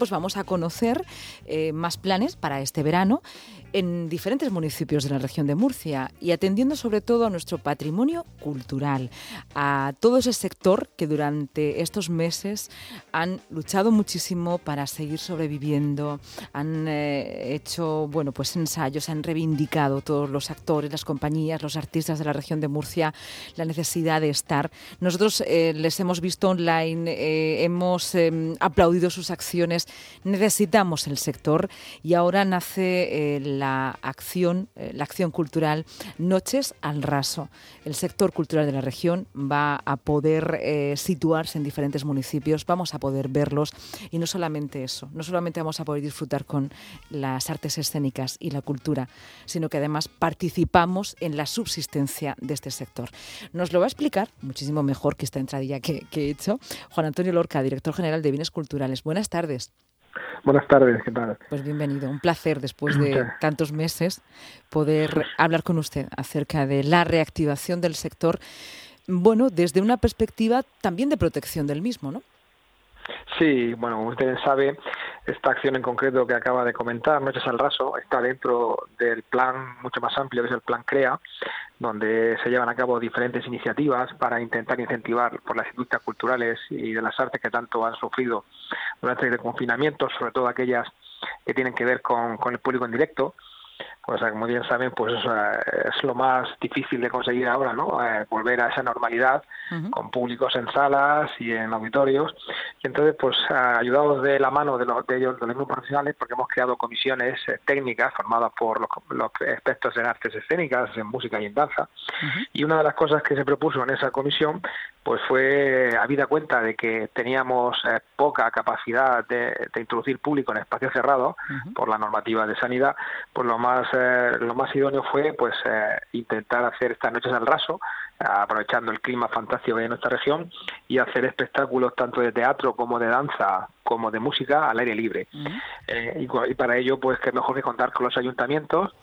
pues vamos a conocer eh, más planes para este verano en diferentes municipios de la región de Murcia y atendiendo sobre todo a nuestro patrimonio cultural, a todo ese sector que durante estos meses han luchado muchísimo para seguir sobreviviendo, han eh, hecho bueno pues ensayos, han reivindicado todos los actores, las compañías, los artistas de la región de Murcia la necesidad de estar. Nosotros eh, les hemos visto online, hemos em, aplaudido sus acciones, necesitamos el sector y ahora nace la acción, la acción cultural Noches al Raso. El sector cultural de la región va a poder situarse en diferentes municipios, vamos a poder verlos y no solamente eso, no solamente vamos a poder disfrutar con las artes escénicas y la cultura, sino que además participamos en la subsistencia de este sector. Nos lo va a explicar muchísimo mejor que esta entradilla que, que he hecho Juan Antonio Lorca, director general de Bienes Culturales. Buenas tardes. Buenas tardes, ¿qué tal? Pues bienvenido, un placer después de tantos meses poder hablar con usted acerca de la reactivación del sector, bueno, desde una perspectiva también de protección del mismo, ¿no? Sí, bueno, como usted sabe, esta acción en concreto que acaba de comentar, Noches al Raso, está dentro del plan mucho más amplio que es el plan CREA, donde se llevan a cabo diferentes iniciativas para intentar incentivar por las industrias culturales y de las artes que tanto han sufrido durante el confinamiento, sobre todo aquellas que tienen que ver con, con el público en directo pues como bien saben, pues es lo más difícil de conseguir ahora, ¿no? Eh, volver a esa normalidad con públicos en salas y en auditorios. Y entonces, pues ayudados de la mano de, los, de ellos, de los mismos profesionales, porque hemos creado comisiones eh, técnicas formadas por los, expertos en artes escénicas, en música y en danza. Y una de las cosas que se propuso en esa comisión, pues fue, habida cuenta de que teníamos eh, poca capacidad de, introducir público en espacios cerrados por la normativa de sanidad, pues lo más eh, lo más idóneo fue pues eh, intentar hacer estas noches al raso aprovechando el clima fantástico de nuestra región y hacer espectáculos tanto de teatro como de danza como de música al aire libre. Y, y, para ello pues que mejor que contar con los ayuntamientos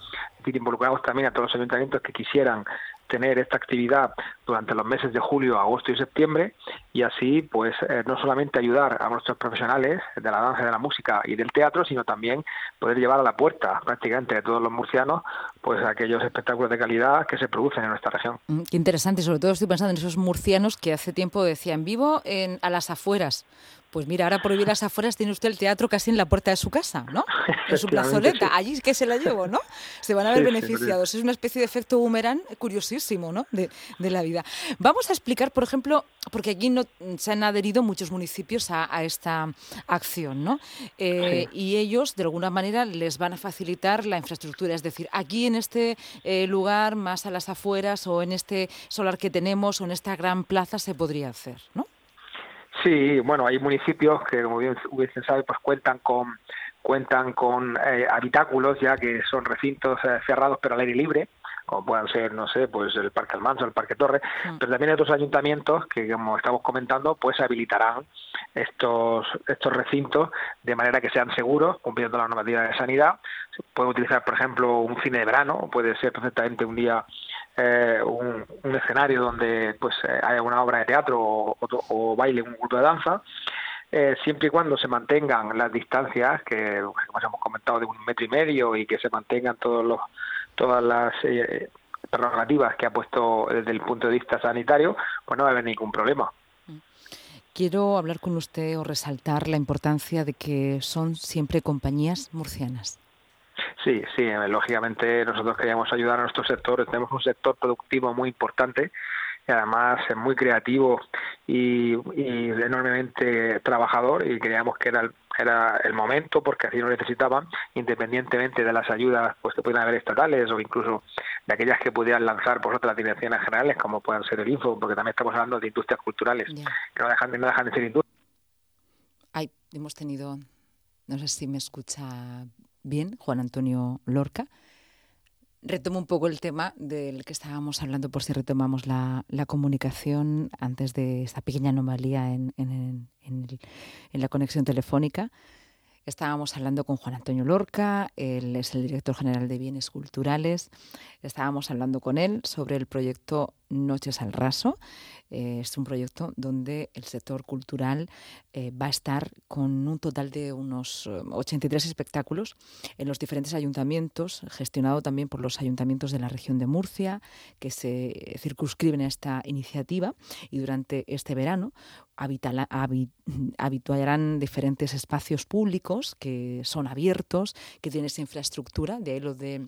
y involucramos también a todos los ayuntamientos que quisieran tener esta actividad durante los meses de julio, agosto y septiembre y así pues eh, no solamente ayudar a nuestros profesionales de la danza, de la música y del teatro, sino también poder llevar a la puerta prácticamente de todos los murcianos pues aquellos espectáculos de calidad que se producen en nuestra región. Mm, qué interesante, sobre todo estoy pensando en esos murcianos que hace tiempo decían vivo en, a las afueras pues mira, ahora por vivir las afueras tiene usted el teatro casi en la puerta de su casa, ¿no? En su plazoleta, allí que se la llevo, ¿no? Se van a ver beneficiados. es una especie de efecto boomerang curiosísimo, ¿no? De, la vida. Vamos a explicar, por ejemplo, porque aquí no, se han adherido muchos municipios a, esta acción, ¿no? Eh, y ellos, de alguna manera, les van a facilitar la infraestructura. Es decir, aquí en este eh, lugar, más a las afueras, o en este solar que tenemos, o en esta gran plaza, se podría hacer, ¿no? Sí, bueno, hay municipios que, como bien hubiesen sabe, pues cuentan con cuentan con eh, habitáculos ya que son recintos eh, cerrados pero al aire libre como puedan ser, no sé, pues el Parque Almanso, el Parque Torre, mm. pero también hay otros ayuntamientos que, como estamos comentando, pues habilitarán estos, estos recintos de manera que sean seguros, cumpliendo la normativa de sanidad. Se puede utilizar, por ejemplo, un cine de verano, puede ser perfectamente un día eh, un, escenario donde pues eh, haya una obra de teatro o, o, baile, un grupo de danza, eh, siempre y cuando se mantengan las distancias, que como hemos comentado, de un metro y medio y que se mantengan todos los todas las eh, prerrogativas que ha puesto desde el punto de vista sanitario, pues no va a haber ningún problema. Quiero hablar con usted o resaltar la importancia de que son siempre compañías murcianas. Sí, sí, lógicamente nosotros queríamos ayudar a nuestro sector, tenemos un sector productivo muy importante y además es muy creativo y, enormemente trabajador y creíamos que era el, era el momento porque así lo necesitaban independientemente de las ayudas pues que puedan haber estatales o incluso de aquellas que pudieran lanzar por otras direcciones generales como puedan ser el Info porque también estamos hablando de industrias culturales que no dejan, no dejan de ser industrias. Ay, hemos tenido, no sé si me escucha bien Juan Antonio Lorca Retomo un poco el tema del que estábamos hablando, por si retomamos la, comunicación antes de esta pequeña anomalía en, la conexión telefónica. Estábamos hablando con Juan Antonio Lorca, él es el director general de Bienes Culturales. Estábamos hablando con él sobre el proyecto Noches al Raso. Eh, es un proyecto donde el sector cultural eh, va a estar con un total de unos 83 eh, espectáculos en los diferentes ayuntamientos, gestionado también por los ayuntamientos de la región de Murcia, que se circunscriben a esta iniciativa. Y durante este verano habituarán diferentes espacios públicos que son abiertos, que tienen esa infraestructura, de ahí lo de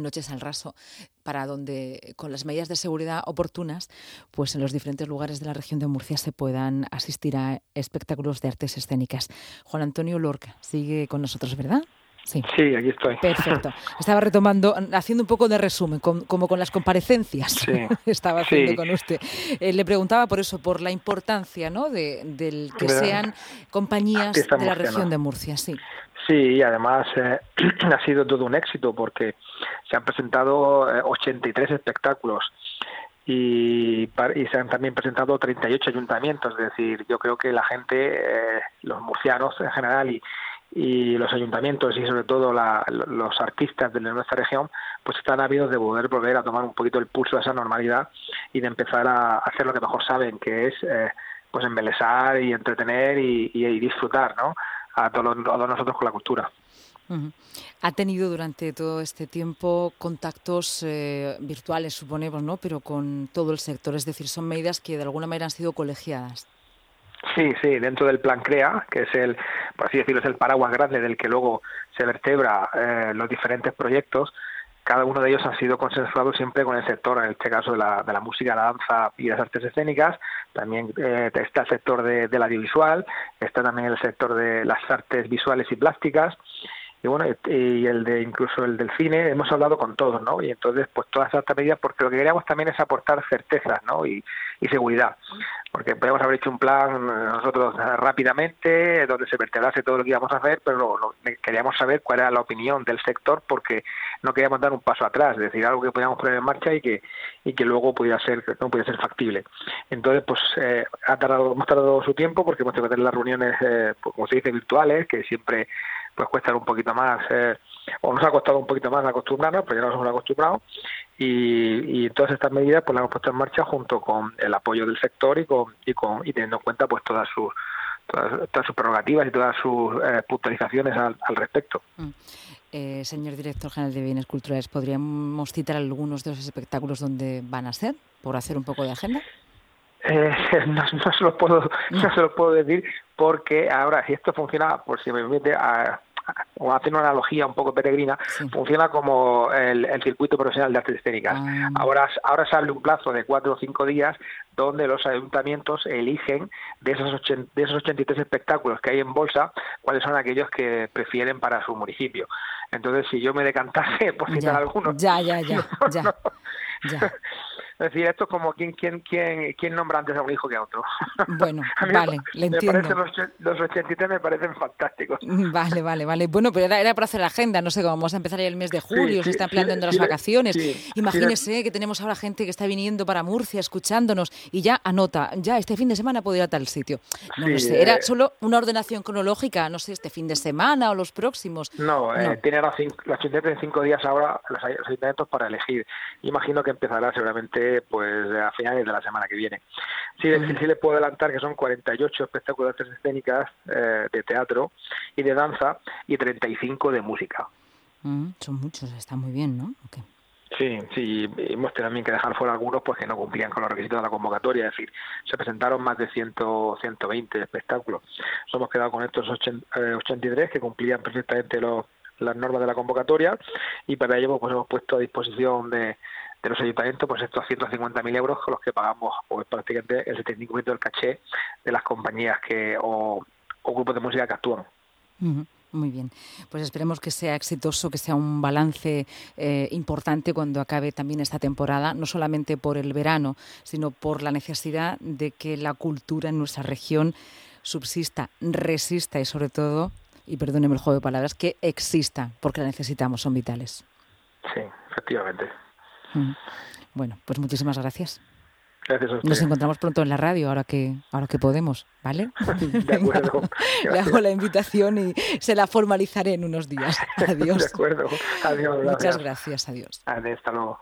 noches al raso para donde con las medidas de seguridad oportunas pues en los diferentes lugares de la región de Murcia se puedan asistir a espectáculos de artes escénicas. Juan Antonio Lorca sigue con nosotros, ¿verdad? Sí. aquí estoy. Perfecto. Estaba retomando, haciendo un poco de resumen, como con las comparecencias. Sí. Estaba haciendo con usted. Eh, le preguntaba por eso, por la importancia ¿no? de, del que sean compañías de la región de Murcia. Sí. Sí, y además eh, ha sido todo un éxito porque se han presentado 83 eh, espectáculos y, y, se han también presentado 38 ayuntamientos. Es decir, yo creo que la gente, los murcianos en general y, y los ayuntamientos y sobre todo los artistas de nuestra región pues están ávidos de poder volver a tomar un poquito el pulso de esa normalidad y de empezar a hacer lo que mejor saben que es eh, pues embelesar y entretener y, disfrutar ¿no? a, todos, nosotros con la cultura. Ha tenido durante todo este tiempo contactos eh, virtuales, suponemos, ¿no? Pero con todo el sector, es decir, son medidas que de alguna manera han sido colegiadas. Sí, sí, dentro del plan CREA, que es el, por así decirlo, es el paraguas grande del que luego se vertebra eh, los diferentes proyectos, cada uno de ellos ha sido consensuado siempre con el sector, en este caso de la, de la música, la danza y las artes escénicas. También eh, está el sector de, del audiovisual, está también el sector de las artes visuales y plásticas y bueno y el de incluso el del cine hemos hablado con todos no y entonces pues todas estas medidas porque lo que queríamos también es aportar certezas no y, y seguridad. Porque podíamos haber hecho un plan eh, nosotros eh, rápidamente donde se vertebrase todo lo que íbamos a hacer pero queríamos saber cuál era la opinión del sector porque no queríamos dar un paso atrás es decir algo que podíamos poner en marcha y que y que luego pudiera ser no pudiera ser factible. Entonces pues eh, ha tardado hemos tardado su tiempo porque hemos tenido que tener las reuniones pues, como se dice virtuales que siempre pues cuesta un poquito más, eh, o nos ha costado un poquito más acostumbrarnos, pero ya nos hemos acostumbrado, y, y todas estas medidas pues las hemos puesto en marcha junto con el apoyo del sector y con y, con, y teniendo en cuenta pues todas sus todas, sus prerrogativas y todas sus eh, puntualizaciones al, respecto. Mm. Eh, señor director general de Bienes Culturales, ¿podríamos citar algunos de los espectáculos donde van a ser, por hacer un poco de agenda? Eh, no, se lo puedo, no se lo puedo decir porque ahora, si esto funciona, por si me permite, a, o hacer una analogía un poco peregrina, funciona como el, circuito profesional de artes escénicas. Ah. Ahora, ahora se abre un plazo de cuatro o cinco días donde los ayuntamientos eligen de esos, de esos 83 espectáculos que hay en bolsa, cuáles son aquellos que prefieren para su municipio. Entonces, si yo me decantase por citar algunos... Ya, ya, ya, ya. ya. Es decir, esto es como quién, quién, quién, quién nombra antes a un hijo que a otro. Bueno, vale, le entiendo. los, los 83 me parecen fantásticos. Vale, vale, vale. Bueno, pero era, para hacer la agenda, no sé, vamos a empezar ya el mes de julio, se están planteando las vacaciones. Imagínese que tenemos ahora gente que está viniendo para Murcia escuchándonos y ya anota, ya este fin de semana puedo ir a tal sitio. No lo sé, era eh, solo una ordenación cronológica, no sé, este fin de semana o los próximos. No, eh, tiene ahora cinco, las cinco días ahora los ayuntamientos para elegir. Imagino que empezará seguramente pues a finales de la semana que viene. Sí, sí, le puedo adelantar que son 48 espectáculos escénicas eh, de teatro y de danza y 35 de música. son muchos, está muy bien, ¿no? Sí, sí, hemos tenido también que dejar fuera algunos pues que no cumplían con los requisitos de la convocatoria, es decir, se presentaron más de 100, 120 espectáculos. Nos hemos quedado con estos 83 que cumplían perfectamente los, las normas de la convocatoria y para ello pues hemos puesto a disposición de, de los ayuntamientos, pues estos 150.000 euros con los que pagamos pues, prácticamente el 75% del caché de las compañías que o, grupos de música que actúan. Muy bien, pues esperemos que sea exitoso, que sea un balance eh, importante cuando acabe también esta temporada, no solamente por el verano, sino por la necesidad de que la cultura en nuestra región subsista, resista y sobre todo, y perdóneme el juego de palabras, que exista, porque la necesitamos, son vitales. Sí, efectivamente. Bueno, pues muchísimas gracias. Gracias a usted. Nos encontramos pronto en la radio, ahora que, ahora que podemos, ¿vale? De acuerdo. Le hago la invitación y se la formalizaré en unos días. Adiós. De acuerdo. Adiós. Muchas gracias. Adiós. Adiós. Hasta luego.